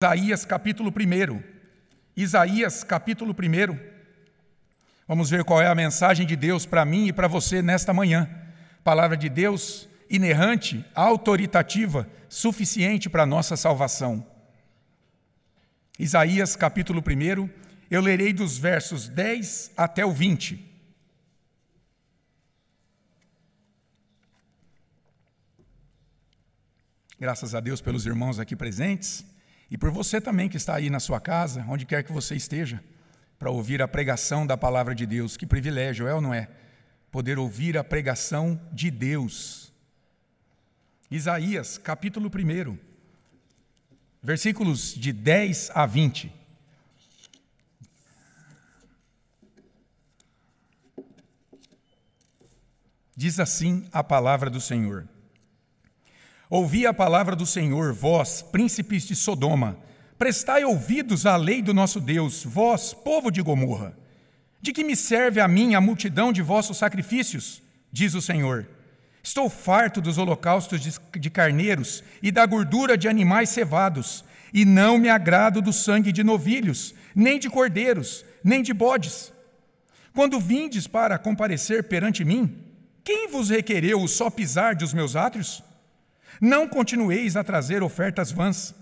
Isaías capítulo 1. Isaías capítulo 1. Vamos ver qual é a mensagem de Deus para mim e para você nesta manhã. Palavra de Deus inerrante, autoritativa, suficiente para a nossa salvação. Isaías capítulo 1, eu lerei dos versos 10 até o 20. Graças a Deus pelos irmãos aqui presentes. E por você também que está aí na sua casa, onde quer que você esteja, para ouvir a pregação da palavra de Deus. Que privilégio é ou não é? Poder ouvir a pregação de Deus. Isaías, capítulo 1, versículos de 10 a 20. Diz assim a palavra do Senhor. Ouvi a palavra do Senhor, vós, príncipes de Sodoma. Prestai ouvidos à lei do nosso Deus, vós, povo de Gomorra. De que me serve a mim a multidão de vossos sacrifícios? Diz o Senhor. Estou farto dos holocaustos de carneiros e da gordura de animais cevados, e não me agrado do sangue de novilhos, nem de cordeiros, nem de bodes. Quando vindes para comparecer perante mim, quem vos requereu o só pisar dos meus átrios? Não continueis a trazer ofertas vãs.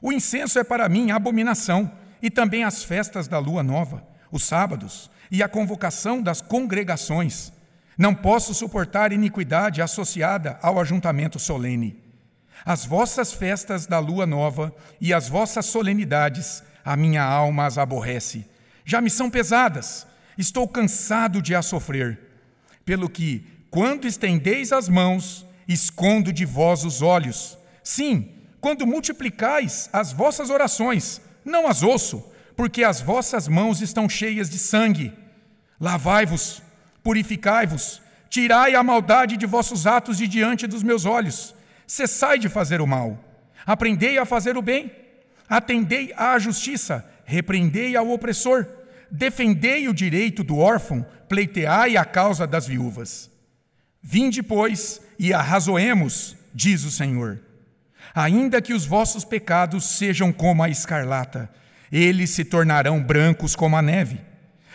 O incenso é para mim abominação, e também as festas da lua nova, os sábados e a convocação das congregações. Não posso suportar iniquidade associada ao ajuntamento solene. As vossas festas da lua nova e as vossas solenidades, a minha alma as aborrece. Já me são pesadas, estou cansado de as sofrer. Pelo que, quando estendeis as mãos, escondo de vós os olhos. Sim, quando multiplicais as vossas orações, não as ouço, porque as vossas mãos estão cheias de sangue. Lavai-vos, purificai-vos, tirai a maldade de vossos atos de diante dos meus olhos. Cessai de fazer o mal. Aprendei a fazer o bem. Atendei à justiça. Repreendei ao opressor. Defendei o direito do órfão. Pleiteai a causa das viúvas. Vinde, pois, e arrazoemos, diz o Senhor. Ainda que os vossos pecados sejam como a escarlata, eles se tornarão brancos como a neve.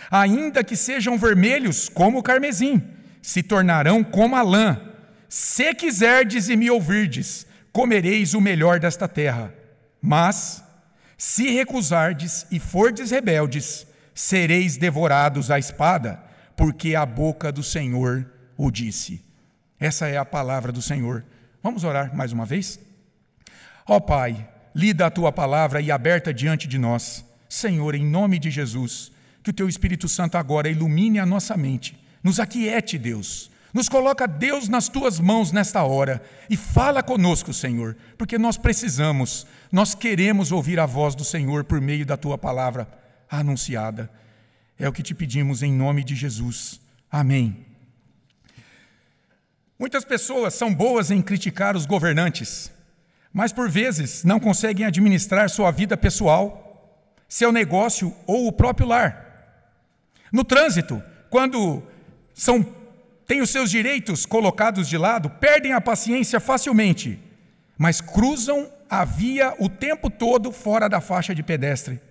Ainda que sejam vermelhos como o carmesim, se tornarão como a lã. Se quiserdes e me ouvirdes, comereis o melhor desta terra. Mas, se recusardes e fordes rebeldes, sereis devorados à espada, porque a boca do Senhor o disse. Essa é a palavra do Senhor. Vamos orar mais uma vez? Ó Pai, lida a tua palavra e aberta diante de nós. Senhor, em nome de Jesus, que o teu Espírito Santo agora ilumine a nossa mente, nos aquiete, Deus. Nos coloca Deus nas tuas mãos nesta hora e fala conosco, Senhor, porque nós precisamos, nós queremos ouvir a voz do Senhor por meio da tua palavra anunciada. É o que te pedimos em nome de Jesus. Amém. Muitas pessoas são boas em criticar os governantes, mas por vezes não conseguem administrar sua vida pessoal, seu negócio ou o próprio lar. No trânsito, quando são, têm os seus direitos colocados de lado, perdem a paciência facilmente, mas cruzam a via o tempo todo fora da faixa de pedestre.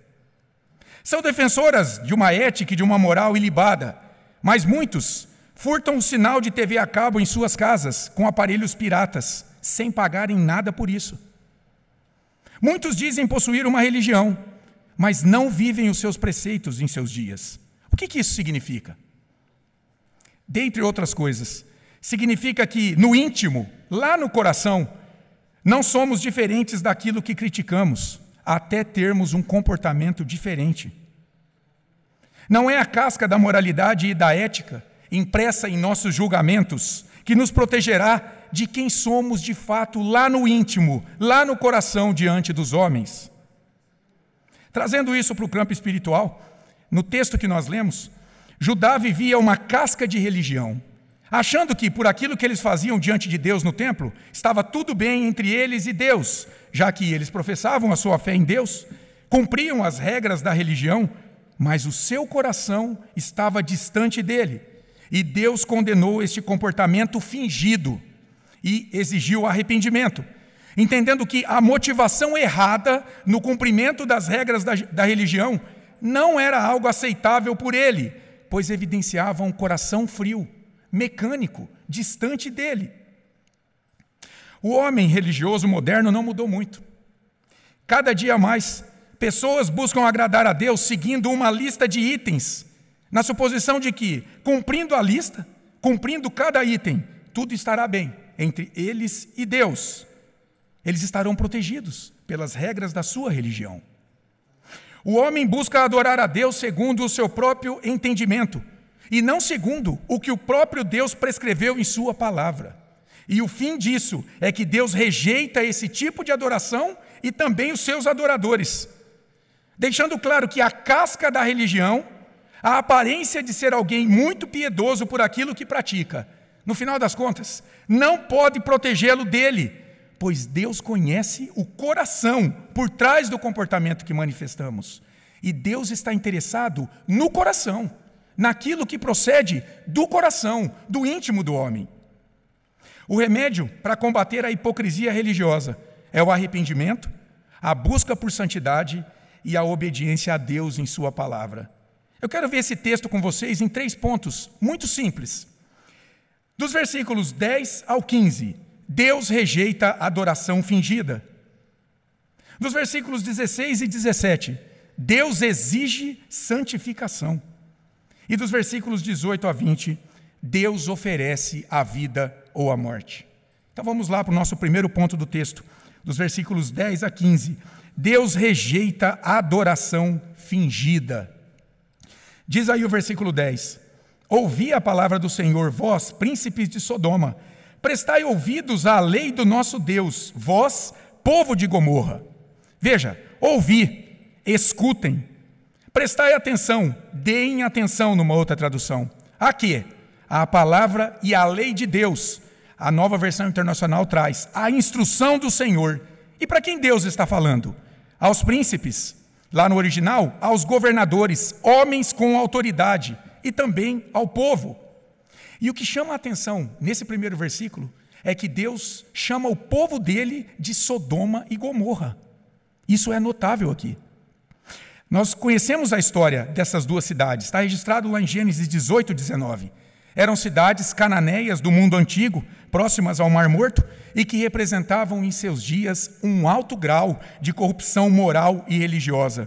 São defensoras de uma ética e de uma moral ilibada, mas muitos furtam um sinal de TV a cabo em suas casas com aparelhos piratas, sem pagarem nada por isso. Muitos dizem possuir uma religião, mas não vivem os seus preceitos em seus dias. O que, que isso significa? Dentre outras coisas, significa que no íntimo, lá no coração, não somos diferentes daquilo que criticamos, até termos um comportamento diferente. Não é a casca da moralidade e da ética impressa em nossos julgamentos, que nos protegerá de quem somos de fato lá no íntimo, lá no coração diante dos homens. Trazendo isso para o campo espiritual, no texto que nós lemos, Judá vivia uma casca de religião, achando que por aquilo que eles faziam diante de Deus no templo, estava tudo bem entre eles e Deus, já que eles professavam a sua fé em Deus, cumpriam as regras da religião, mas o seu coração estava distante dele e Deus condenou este comportamento fingido e exigiu arrependimento. entendendo que a motivação errada no cumprimento das regras da, da religião não era algo aceitável por ele, pois evidenciava um coração frio, mecânico, distante dele. O homem religioso moderno não mudou muito. Cada dia mais, pessoas buscam agradar a Deus seguindo uma lista de itens, na suposição de que, cumprindo a lista, cumprindo cada item, tudo estará bem entre eles e Deus. Eles estarão protegidos pelas regras da sua religião. O homem busca adorar a Deus segundo o seu próprio entendimento e não segundo o que o próprio Deus prescreveu em Sua palavra. E o fim disso é que Deus rejeita esse tipo de adoração e também os seus adoradores, deixando claro que a casca da religião, a aparência de ser alguém muito piedoso por aquilo que pratica, no final das contas, não pode protegê-lo dele pois Deus conhece o coração por trás do comportamento que manifestamos. E Deus está interessado no coração, naquilo que procede do coração, do íntimo do homem. O remédio para combater a hipocrisia religiosa é o arrependimento, a busca por santidade e a obediência a Deus em Sua palavra. Eu quero ver esse texto com vocês em três pontos muito simples. Dos versículos 10 ao 15, Deus rejeita a adoração fingida. Nos versículos 16 e 17, Deus exige santificação. E dos versículos 18 a 20, Deus oferece a vida ou a morte. Então vamos lá para o nosso primeiro ponto do texto, dos versículos 10 a 15. Deus rejeita a adoração fingida. Diz aí o versículo 10: Ouvi a palavra do Senhor, vós, príncipes de Sodoma, Prestai ouvidos à lei do nosso Deus, vós, povo de Gomorra. Veja, ouvi, escutem, prestai atenção, deem atenção numa outra tradução. A quê? A palavra e a lei de Deus. A nova versão internacional traz a instrução do Senhor. E para quem Deus está falando? Aos príncipes, lá no original, aos governadores, homens com autoridade, e também ao povo. E o que chama a atenção nesse primeiro versículo é que Deus chama o povo dele de Sodoma e Gomorra. Isso é notável aqui. Nós conhecemos a história dessas duas cidades, está registrado lá em Gênesis 18, 19. Eram cidades cananeias do mundo antigo, próximas ao Mar Morto, e que representavam em seus dias um alto grau de corrupção moral e religiosa.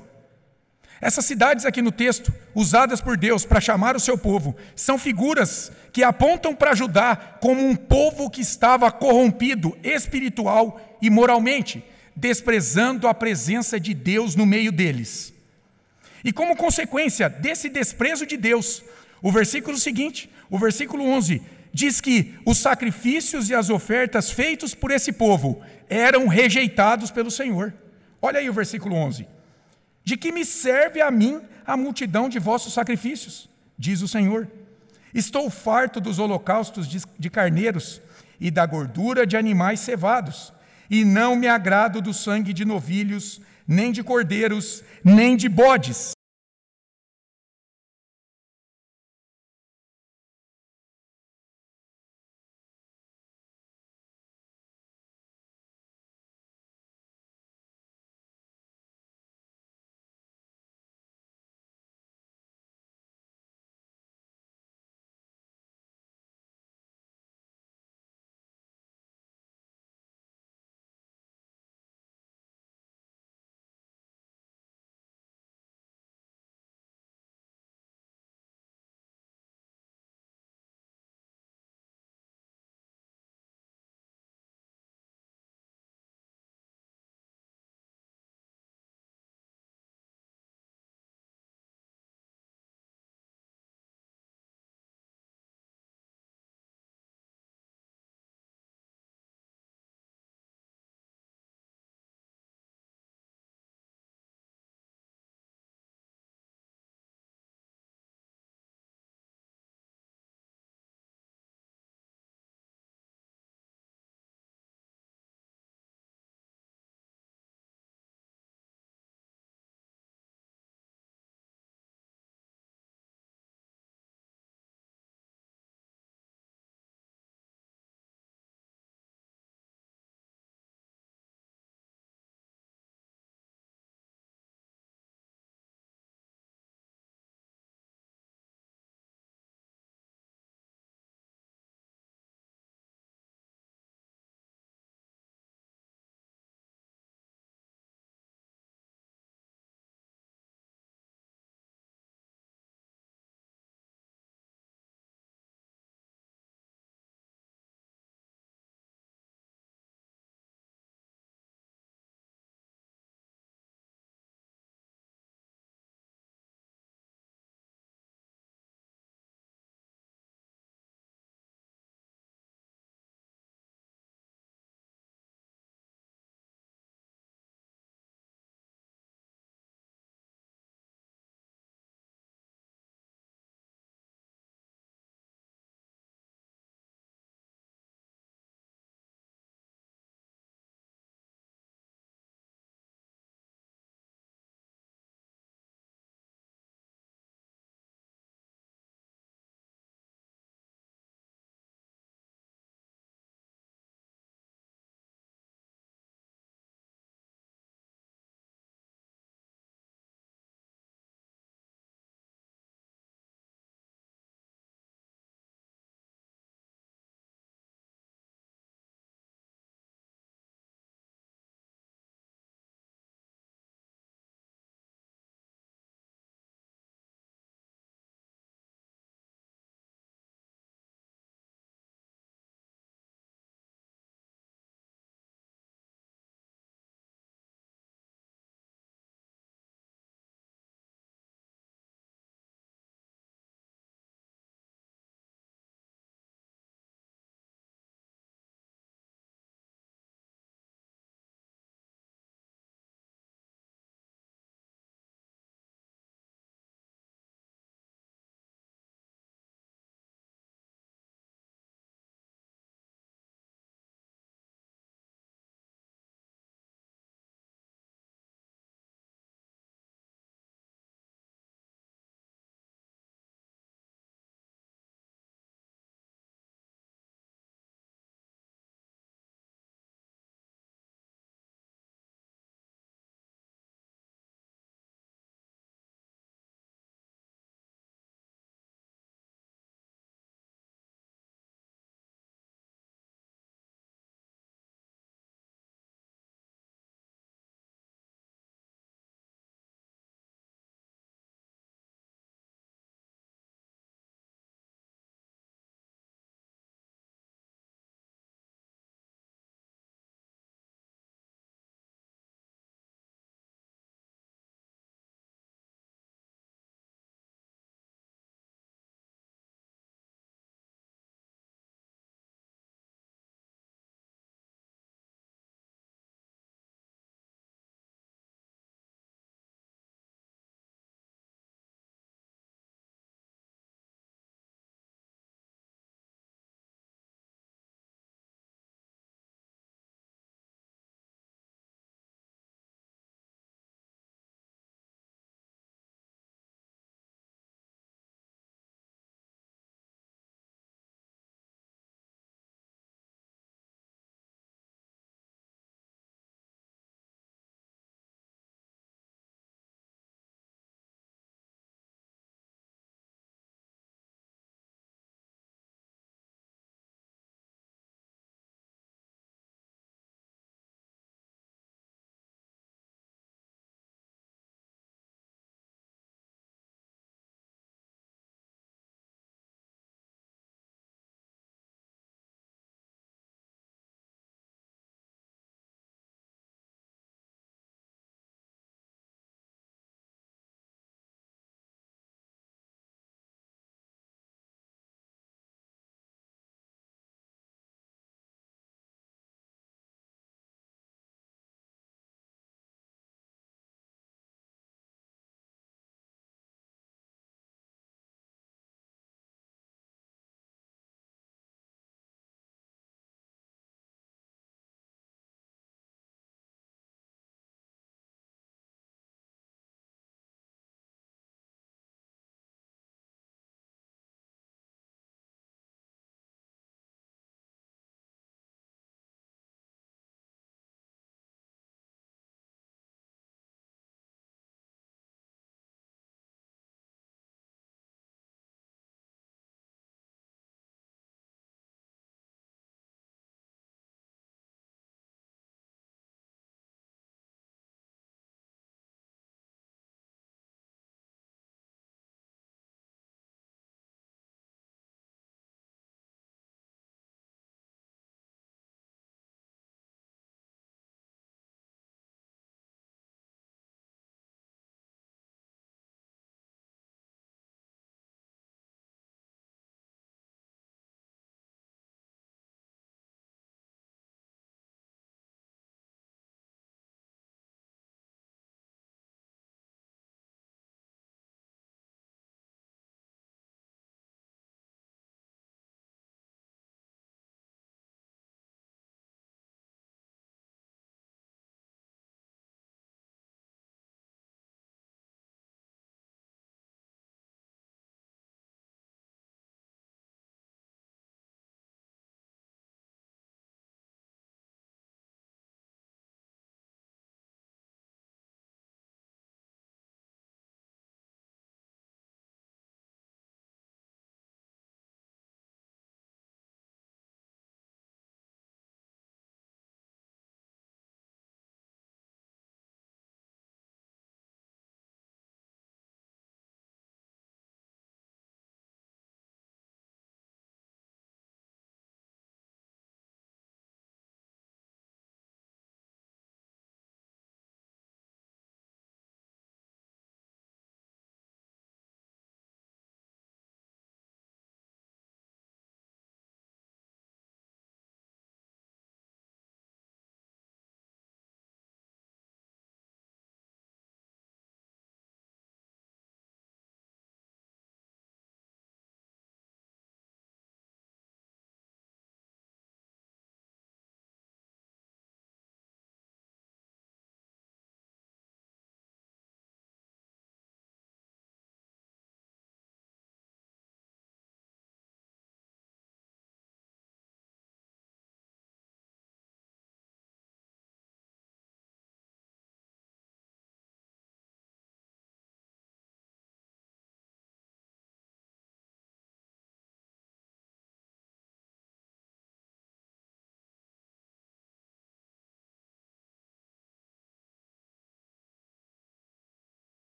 Essas cidades aqui no texto, usadas por Deus para chamar o seu povo, são figuras que apontam para Judá como um povo que estava corrompido espiritual e moralmente, desprezando a presença de Deus no meio deles. E como consequência desse desprezo de Deus, o versículo seguinte, o versículo 11, diz que os sacrifícios e as ofertas feitos por esse povo eram rejeitados pelo Senhor. Olha aí o versículo 11. De que me serve a mim a multidão de vossos sacrifícios? Diz o Senhor. Estou farto dos holocaustos de carneiros e da gordura de animais cevados, e não me agrado do sangue de novilhos, nem de cordeiros, nem de bodes.